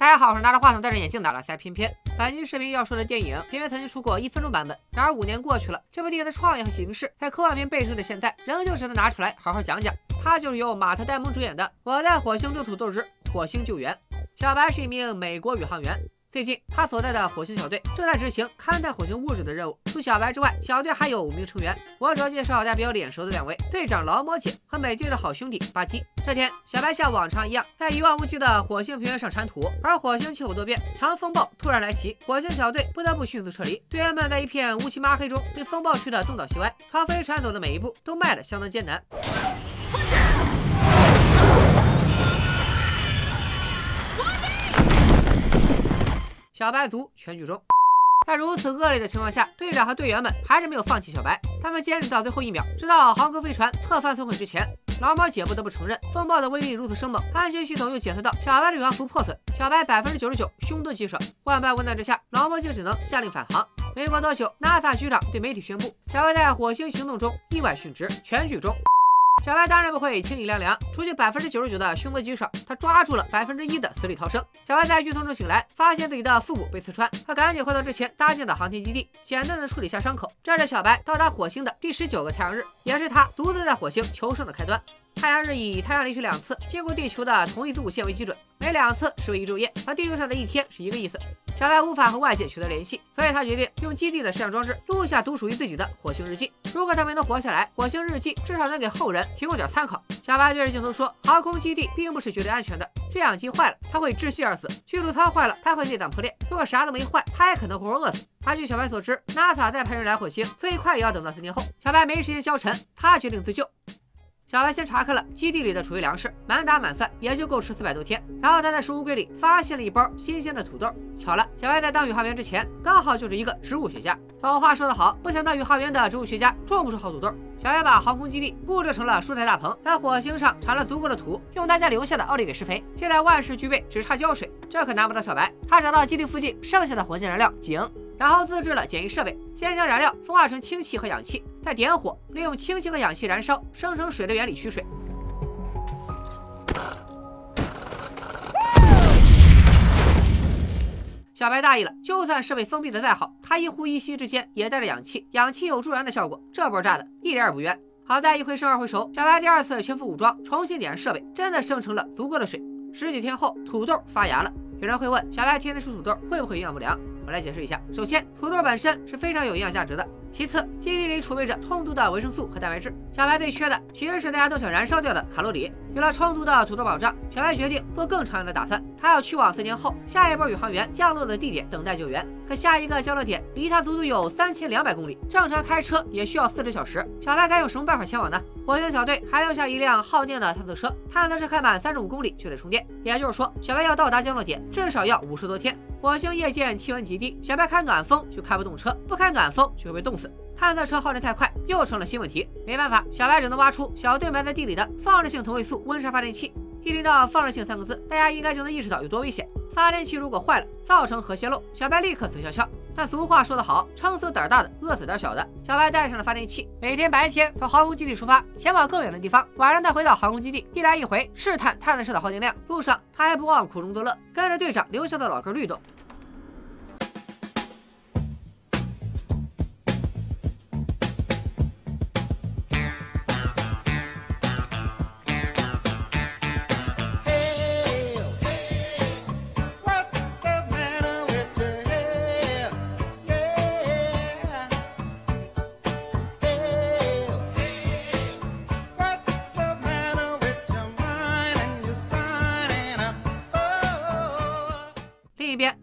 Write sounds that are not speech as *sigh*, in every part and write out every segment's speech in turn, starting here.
大家好，我是拿着话筒戴着眼镜的拉塞偏偏。本期视频要说的电影，偏偏曾经出过一分钟版本。然而五年过去了，这部电影的创意和形式，在科幻片背书的现在，仍旧值得拿出来好好讲讲。它就是由马特·戴蒙主演的《我在火星种土豆之火星救援》。小白是一名美国宇航员。最近，他所在的火星小队正在执行勘探火星物质的任务。除小白之外，小队还有五名成员。我主要介绍大家比较脸熟的两位：队长劳模姐和美队的好兄弟巴基。这天，小白像往常一样在一望无际的火星平原上铲土，而火星气候多变，强风暴突然来袭，火星小队不得不迅速撤离。队员们在一片乌漆麻黑中被风暴吹得东倒西歪，朝飞船走的每一步都迈得相当艰难。小白族全剧终，在如此恶劣的情况下，队长和队员们还是没有放弃小白，他们坚持到最后一秒，直到航空飞船侧翻损毁之前。老猫姐不得不承认，风暴的威力如此生猛，安全系统又检测到小白的宇航服破损，小白百分之九十九凶多吉少。万般无奈之下，老猫就只能下令返航。没过多久，NASA 局长对媒体宣布，小白在火星行动中意外殉职，全剧终。小白当然不会清理凉凉，除去百分之九十九的凶多吉少，他抓住了百分之一的死里逃生。小白在剧痛中醒来，发现自己的腹部被刺穿，他赶紧回到之前搭建的航天基地，简单的处理下伤口。这是小白到达火星的第十九个太阳日，也是他独自在火星求生的开端。太阳日以太阳离去两次，经过地球的同一子午线为基准，每两次是为一昼夜，和地球上的一天是一个意思。小白无法和外界取得联系，所以他决定用基地的摄像装置录下独属于自己的火星日记。如果他没能活下来，火星日记至少能给后人提供点参考。小白对着镜头说：“航空基地并不是绝对安全的，制氧机坏了，他会窒息而死；驱逐舱坏了，他会内脏破裂。如果啥都没坏，他也可能活活饿死。”而据小白所知，NASA 再派人来火星，最快也要等到四年后。小白没时间消沉，他决定自救。小白先查看了基地里的储备粮食，满打满算也就够吃四百多天。然后他在食物柜里发现了一包新鲜的土豆。巧了，小白在当宇航员之前，刚好就是一个植物学家。老话说得好，不想当宇航员的植物学家种不出好土豆。小白把航空基地布置成了蔬菜大棚，在火星上铲了足够的土，用大家留下的奥利给施肥。现在万事俱备，只差浇水，这可难不倒小白。他找到基地附近剩下的火箭燃料井。然后自制了简易设备，先将燃料风化成氢气和氧气，再点火，利用氢气和氧气燃烧，生成水的原理取水。小白大意了，就算设备封闭的再好，他一呼一吸之间也带着氧气，氧气有助燃的效果，这波炸的一点也不冤。好在一回生二回熟，小白第二次全副武装，重新点燃设备，真的生成了足够的水。十几天后，土豆发芽了。有人会问，小白天天吃土豆会不会营养不良？我来解释一下。首先，土豆本身是非常有营养价值的。其次，基地里储备着充足的维生素和蛋白质。小白最缺的其实是大家都想燃烧掉的卡路里。有了充足的土豆保障，小白决定做更长远的打算。他要去往四年后下一波宇航员降落的地点等待救援。可下一个降落点离他足足有三千两百公里，正常开车也需要四十小时。小白该用什么办法前往呢？火星小队还留下一辆耗电的探测车，探测车开满三十五公里就得充电。也就是说，小白要到达降落点至少要五十多天。火星夜间气温极低，小白开暖风就开不动车，不开暖风就会被冻死。探测车耗电太快，又成了新问题。没办法，小白只能挖出小队埋在地里的放射性同位素温莎发电器。一听到放射性三个字，大家应该就能意识到有多危险。发电器如果坏了，造成核泄漏，小白立刻死翘翘。但俗话说得好，撑死胆大的，饿死胆小的。小白带上了发电器，每天白天从航空基地出发，前往更远的地方，晚上再回到航空基地，一来一回试探探测车的耗电量。路上他还不忘苦中作乐，跟着队长留下的老哥律动。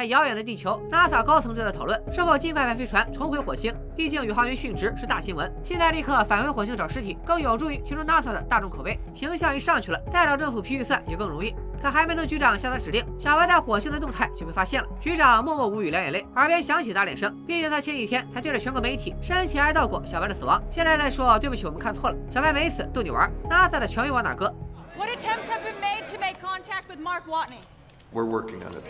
在遥远的地球，NASA 高层正在讨论是否尽快派飞船重回火星。毕竟宇航员殉职是大新闻，现在立刻返回火星找尸体，更有助于提升 NASA 的大众口碑，形象一上去了，再找政府批预算也更容易。可还没等局长下达指令，小白在火星的动态就被发现了。局长默默无语，两眼泪，耳边响起打脸声。毕竟他前几天才对着全国媒体深情哀悼过小白的死亡，现在再说对不起，我们看错了，小白没死，逗你玩。NASA 的权威往哪搁？What attempts have been made to make contact with Mark Watney? We're working on it.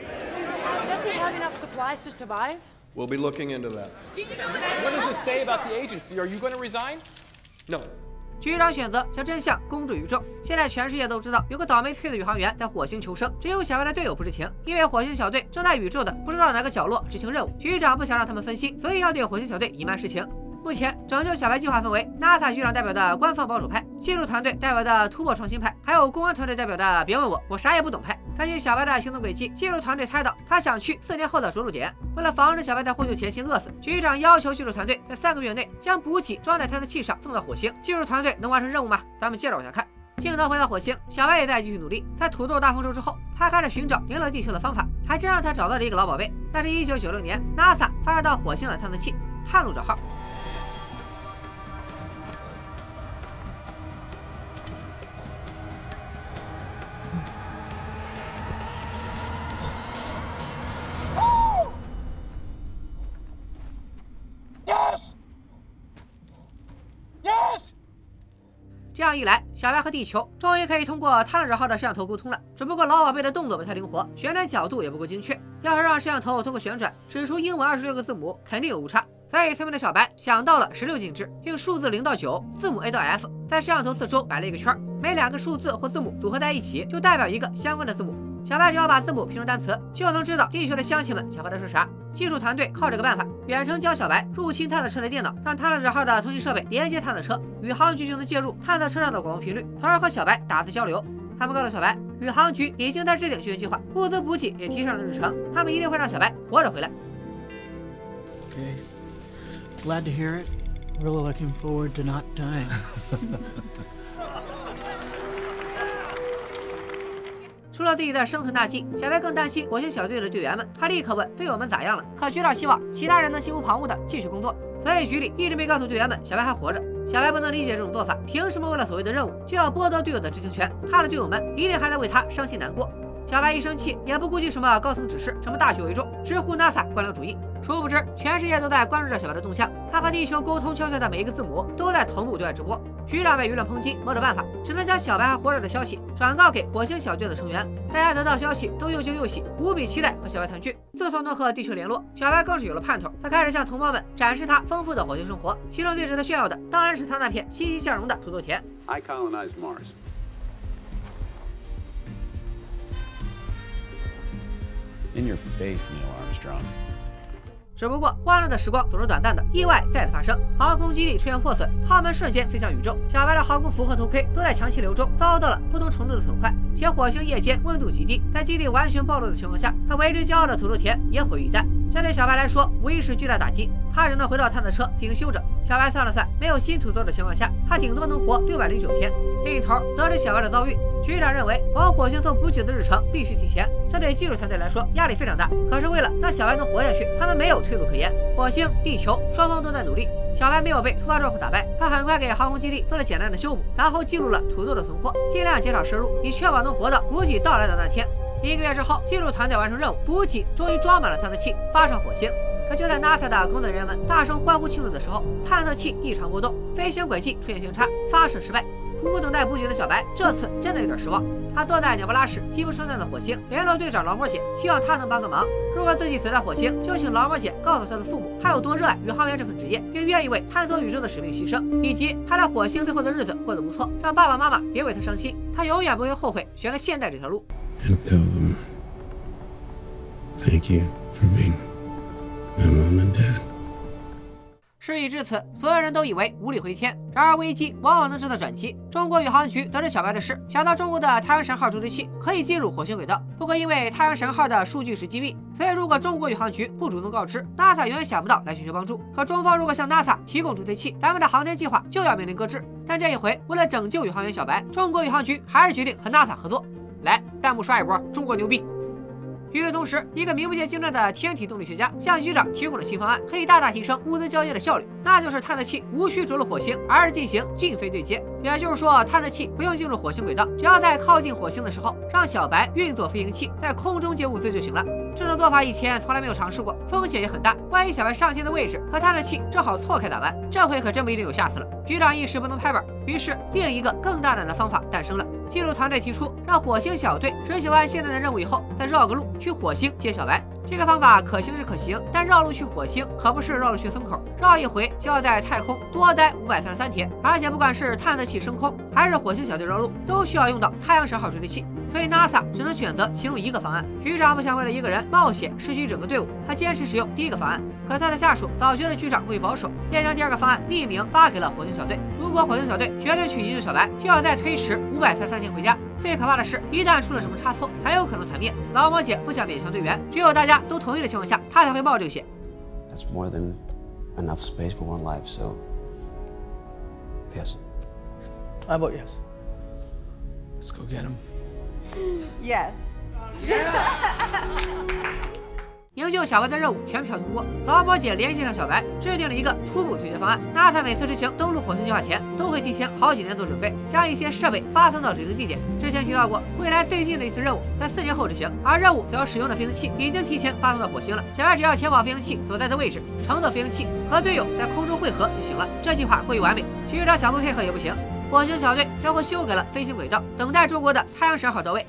Does he have enough supplies to survive? We'll be looking into that. What does this say about the agency? Are you going to resign? No. 局长选择将真相公诸于众。现在全世界都知道有个倒霉催的宇航员在火星求生，只有小白的队友不知情，因为火星小队正在宇宙的不知道哪个角落执行任务。局长不想让他们分心，所以要对火星小队隐瞒实情。目前拯救小白计划分为 NASA 局长代表的官方保守派、技术团队代表的突破创新派，还有公安团队代表的别问我，我啥也不懂派。根据小白的行动轨迹，技术团队猜到他想去四年后的着陆点。为了防止小白在获救前先饿死，局长要求技术团队在三个月内将补给装在探测器上送到火星。技术团队能完成任务吗？咱们接着往下看。镜头回到火星，小白也在继续努力。在土豆大丰收之后，他开始寻找赢了地球的方法，还真让他找到了一个老宝贝。那是一九九六年 NASA 发射到火星的探测器“探路者号”。小白和地球终于可以通过探路者号的摄像头沟通了。只不过老宝贝的动作不太灵活，旋转角度也不够精确。要是让摄像头通过旋转指出英文二十六个字母，肯定有误差。所以聪明的小白想到了十六进制，用数字零到九，字母 A 到 F，在摄像头四周摆了一个圈，每两个数字或字母组合在一起，就代表一个相关的字母。小白只要把字母拼成单词，就能知道地球的乡亲们想和他说啥。技术团队靠这个办法远程教小白入侵探测车的电脑，让探测者号的通信设备连接探测车，宇航局就能介入探测车上的广播频率，从而和小白打字交流。他们告诉小白，宇航局已经在制定救援计划，物资补给也提上了日程，他们一定会让小白活着回来。Okay. Glad to hear it. Really looking forward to not dying. *laughs* 除了自己的生存大计，小白更担心火星小队的队员们。他立刻问队友们咋样了。可局长希望其他人能心无旁骛的继续工作，所以局里一直没告诉队员们小白还活着。小白不能理解这种做法，凭什么为了所谓的任务就要剥夺队友的知情权？他的队友们一定还在为他伤心难过。小白一生气，也不顾及什么高层指示，什么大局为重，直呼 NASA 官僚主义。殊不知，全世界都在关注着小白的动向。他和地球沟通敲下的每一个字母，都在同步对外直播。局长被舆论抨击，没得办法，只能将小白还活着的消息转告给火星小队的成员。大家得到消息都又惊又喜，无比期待和小白团聚。自从能和地球联络，小白更是有了盼头。他开始向同胞们展示他丰富的火星生活，其中最值得炫耀的，当然是他那片欣欣向荣的土豆田。icolonize Mars. In your face, Neil Armstrong. 只不过欢乐的时光总是短暂的，意外再次发生，航空基地出现破损，舱门瞬间飞向宇宙，小白的航空服和头盔都在强气流中遭到了不同程度的损坏，且火星夜间温度极低，在基地完全暴露的情况下，他为之骄傲的土豆田也毁于一旦。这对小白来说无疑是巨大打击，他只能回到探测车进行休整。小白算了算，没有新土豆的情况下，他顶多能活六百零九天。另一头，得知小白的遭遇，局长认为往火星送补给的日程必须提前，这对技术团队来说压力非常大。可是为了让小白能活下去，他们没有退路可言。火星、地球双方都在努力，小白没有被突发状况打败，他很快给航空基地做了简单的修补，然后记录了土豆的存货，尽量减少摄入，以确保能活到补给到来的那天。一个月之后，技术团队完成任务，补给终于装满了探测器，发上火星。可就在 NASA 的工作人员们大声欢呼庆祝的时候，探测器异常波动，飞行轨迹出现偏差，发射失败。苦苦等待不久的小白，这次真的有点失望。他坐在鸟不拉屎、鸡不生蛋的火星，联络队长劳模姐，希望他能帮个忙。如果自己死在火星，就请劳模姐告诉他的父母，他有多热爱宇航员这份职业，并愿意为探索宇宙的使命牺牲，以及他在火星最后的日子过得不错，让爸爸妈妈别为他伤心。他永远不会后悔选了现代这条路。Thank you for being my mom and dad. 事已至此，所有人都以为无力回天。然而危机往往能制造转机。中国宇航局得知小白的事，想到中国的太阳神号助推器可以进入火星轨道，不过因为太阳神号的数据是机密，所以如果中国宇航局不主动告知，NASA 永远想不到来寻求帮助。可中方如果向 NASA 提供助推器，咱们的航天计划就要面临搁置。但这一回，为了拯救宇航员小白，中国宇航局还是决定和 NASA 合作。来，弹幕刷一波，中国牛逼！与此同时，一个名不见经传的天体动力学家向局长提供了新方案，可以大大提升物资交接的效率。那就是探测器无需着陆火星，而是进行近飞对接。也就是说，探测器不用进入火星轨道，只要在靠近火星的时候，让小白运作飞行器在空中接物资就行了。这种做法以前从来没有尝试过，风险也很大。万一小白上天的位置和探测器正好错开咋办？这回可真不一定有下次了。局长一时不能拍板，于是另一个更大胆的方法诞生了。记录团队提出，让火星小队执行完现在的任务以后，再绕个路去火星接小白。这个方法可行是可行，但绕路去火星可不是绕路去村口，绕一回就要在太空多待五百三十三天，而且不管是探测器升空，还是火星小队绕路，都需要用到太阳神号追踪器，所以 NASA 只能选择其中一个方案。局长不想为了一个人冒险失去整个队伍，他坚持使用第一个方案。可他的下属早觉得局长过于保守，便将第二个方案匿名发给了火星小队。如果火星小队决定去营救小白，就要再推迟五百三十三天回家。最可怕的是，一旦出了什么差错，很有可能团灭。劳模姐不想勉强队员，只有大家都同意的情况下，她才会冒这个险。That's more than enough space for one life, so. Yes. I vote yes. Let's go get him. *laughs* Yes. 营救小白的任务全票通过，劳模姐联系上小白，制定了一个初步对接方案。NASA 每次执行登陆火星计划前，都会提前好几年做准备，将一些设备发送到指定地点。之前提到过，未来最近的一次任务在四年后执行，而任务所要使用的飞行器已经提前发送到火星了。小白只要前往飞行器所在的位置，乘坐飞行器和队友在空中汇合就行了。这计划过于完美，局长想不配合也不行。火星小队将会修改了飞行轨道，等待中国的太阳神号到位。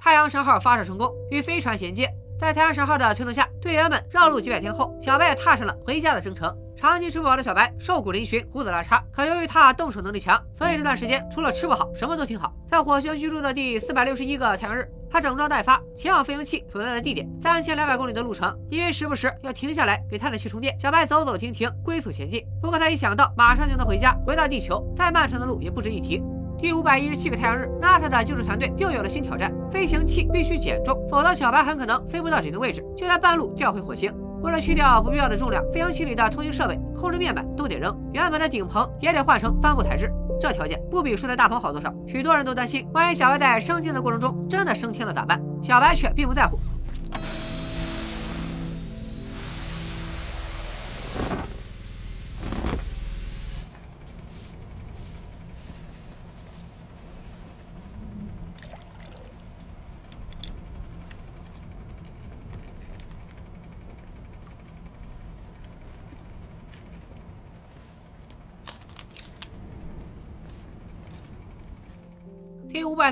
太阳神号发射成功，与飞船衔接。在太阳神号的推动下，队员们绕路几百天后，小白也踏上了回家的征程。长期吃不饱的小白瘦骨嶙峋，胡子拉碴。可由于他动手能力强，所以这段时间除了吃不好，什么都挺好。在火星居住的第四百六十一个太阳日，他整装待发，前往飞行器所在的地点。三千两百公里的路程，因为时不时要停下来给探测器充电，小白走走停停，龟速前进。不过他一想到马上就能回家，回到地球，再漫长的路也不值一提。第五百一十七个太阳日，NASA 的救助团队又有了新挑战：飞行器必须减重，否则小白很可能飞不到指定位置，就在半路掉回火星。为了去掉不必要的重量，飞行器里的通讯设备、控制面板都得扔，原本的顶棚也得换成帆布材质。这条件不比睡在大棚好多少。许多人都担心，万一小白在升天的过程中真的升天了咋办？小白却并不在乎。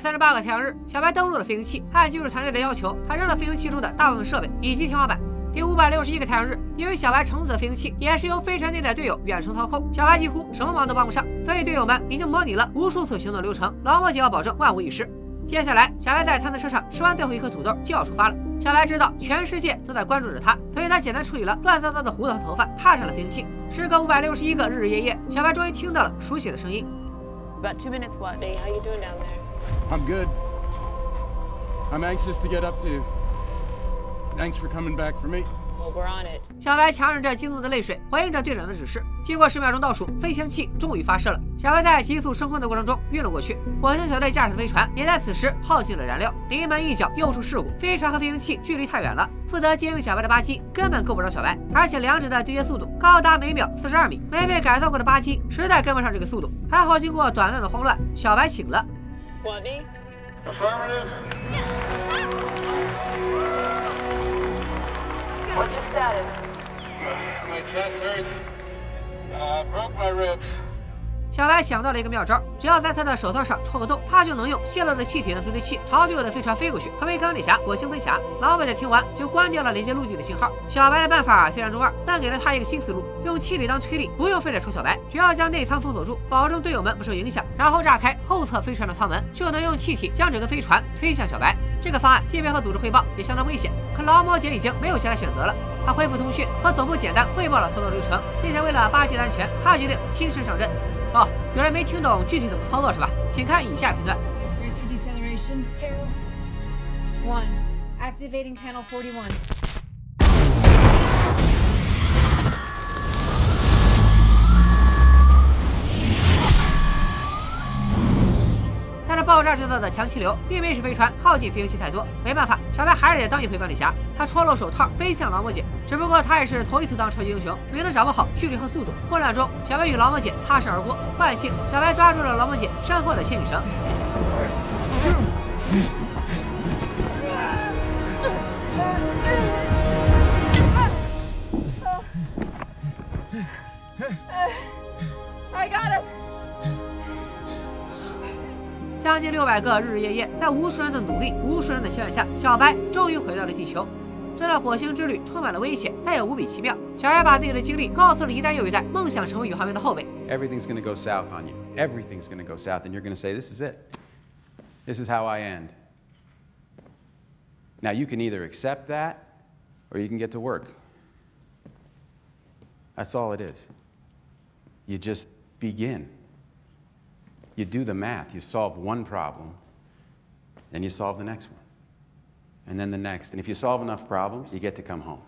三十八个太阳日，小白登陆了飞行器。按技术团队的要求，他扔了飞行器中的大部分设备以及天花板。第五百六十一个太阳日，因为小白乘坐的飞行器也是由飞船内的队友远程操控，小白几乎什么忙都帮不上，所以队友们已经模拟了无数次行动流程。劳模姐要保证万无一失。接下来，小白在探测车上吃完最后一颗土豆就要出发了。小白知道全世界都在关注着他，所以他简单处理了乱糟糟的胡子和头发，踏上了飞行器。时隔五百六十一个日日夜夜，小白终于听到了熟悉的声音。About two minutes, what? Hey, how you doing down there? I'm good. I'm anxious to get up to you. Thanks for coming back for me. Well, we're on it. 小白强忍着激动的泪水，回应着队长的指示。经过十秒钟倒数，飞行器终于发射了。小白在急速升空的过程中晕了过去。火星小队驾驶的飞船也在此时耗尽了燃料，临门一脚又出事故，飞船和飞行器距离太远了，负责接应小白的巴基根本够不着小白，而且两者的对接速度高达每秒四十二米，没被改造过的巴基实在跟不上这个速度。还好经过短暂的慌乱，小白醒了。Rodney? Affirmative. What's your status? My chest hurts. Uh, broke my ribs. 小白想到了一个妙招，只要在他的手套上戳个洞，他就能用泄漏的气体当助推器朝队友的飞船飞过去，成为钢铁侠、火星飞侠。老板在听完就关掉了连接陆地的信号。小白的办法虽然中二，但给了他一个新思路：用气体当推力，不用非得戳小白，只要将内舱封锁住，保证队友们不受影响，然后炸开后侧飞船的舱门，就能用气体将整个飞船推向小白。这个方案即便和组织汇报也相当危险，可劳模姐已经没有其他选择了。她恢复通讯，和总部简单汇报了操作流程，并且为了巴基的安全，她决定亲身上阵。哦，有人没听懂具体怎么操作是吧？请看以下片段。Brace for deceleration. q one Activating panel 41. 爆炸制造的强气流并没使飞船靠近飞行器太多，没办法，小白还是得当一回管理侠。他脱落手套飞向劳模姐，只不过他也是头一次当超级英雄，没能掌握好距离和速度。混乱中，小白与劳模姐擦身而过，万幸小白抓住了劳模姐身后的牵引绳。*laughs* 六百个日日夜夜，在无数人的努力、无数人的期盼下，小白终于回到了地球。这段火星之旅充满了危险，但也无比奇妙。小白把自己的经历告诉了一代又一代梦想成为宇航员的后辈。 Everything's going to go south on you. Everything's going to go south, and you're going to say, This is it. This is how I end. Now, you can either accept that or you can get to work. That's all it is. You just begin. You do the math. You solve one problem, then you solve the next one, and then the next. And if you solve enough problems, you get to come home.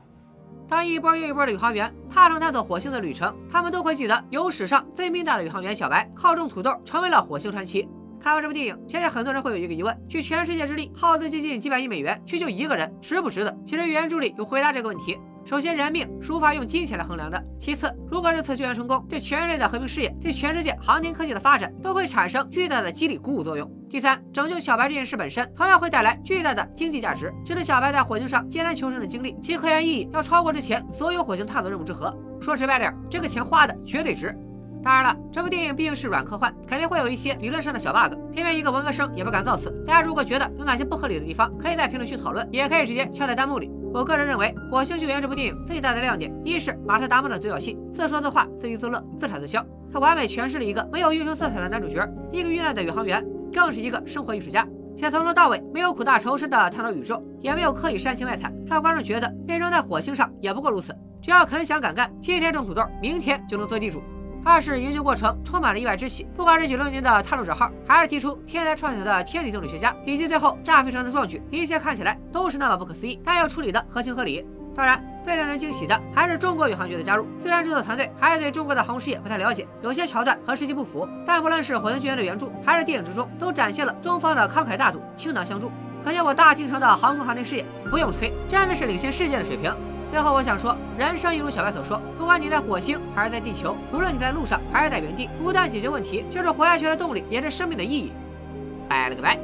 当一波又一波的宇航员踏上探索火星的旅程，他们都会记得有史上最命大的宇航员小白靠种土豆成为了火星传奇。看完这部电影，相信很多人会有一个疑问：去全世界之力耗资接近几百亿美元去救一个人，值不值得？其实原著里有回答这个问题。首先，人命是无法用金钱来衡量的；其次，如果这次救援成功，对全人类的和平事业、对全世界航天科技的发展都会产生巨大的激励鼓舞作用。第三，拯救小白这件事本身同样会带来巨大的经济价值，使得小白在火星上艰难求生的经历，其科研意义要超过之前所有火星探索任务之和。说直白点，这个钱花的绝对值。当然了，这部电影毕竟是软科幻，肯定会有一些理论上的小 bug，偏偏一个文科生也不敢造次。大家如果觉得有哪些不合理的地方，可以在评论区讨论，也可以直接敲在弹幕里。我个人认为，《火星救援》这部电影最大的亮点，一是马特·达蒙的独角戏，自说自话、自娱自乐、自产自销，他完美诠释了一个没有英雄色彩的男主角，一个遇难的宇航员，更是一个生活艺术家。且从头到尾没有苦大仇深的探讨宇宙，也没有刻意煽情卖惨，让观众觉得被扔在火星上也不过如此。只要肯想敢干，今天种土豆，明天就能做地主。二是营救过程充满了意外之喜，不管是九六年的探路者号，还是提出天才创想的天体动力学家，以及最后炸飞船的壮举，一切看起来都是那么不可思议，但又处理的合情合理。当然，最让人惊喜的还是中国宇航局的加入。虽然制作团队还是对中国的航空事业不太了解，有些桥段和实际不符，但不论是火星救援的原著，还是电影之中，都展现了中方的慷慨大度、倾囊相助。可见我大庆城的航空航天事业不用吹，真的是领先世界的水平。最后，我想说，人生一如小白所说，不管你在火星还是在地球，无论你在路上还是在原地，不断解决问题，就是活下去的动力，也是生命的意义。拜了个拜。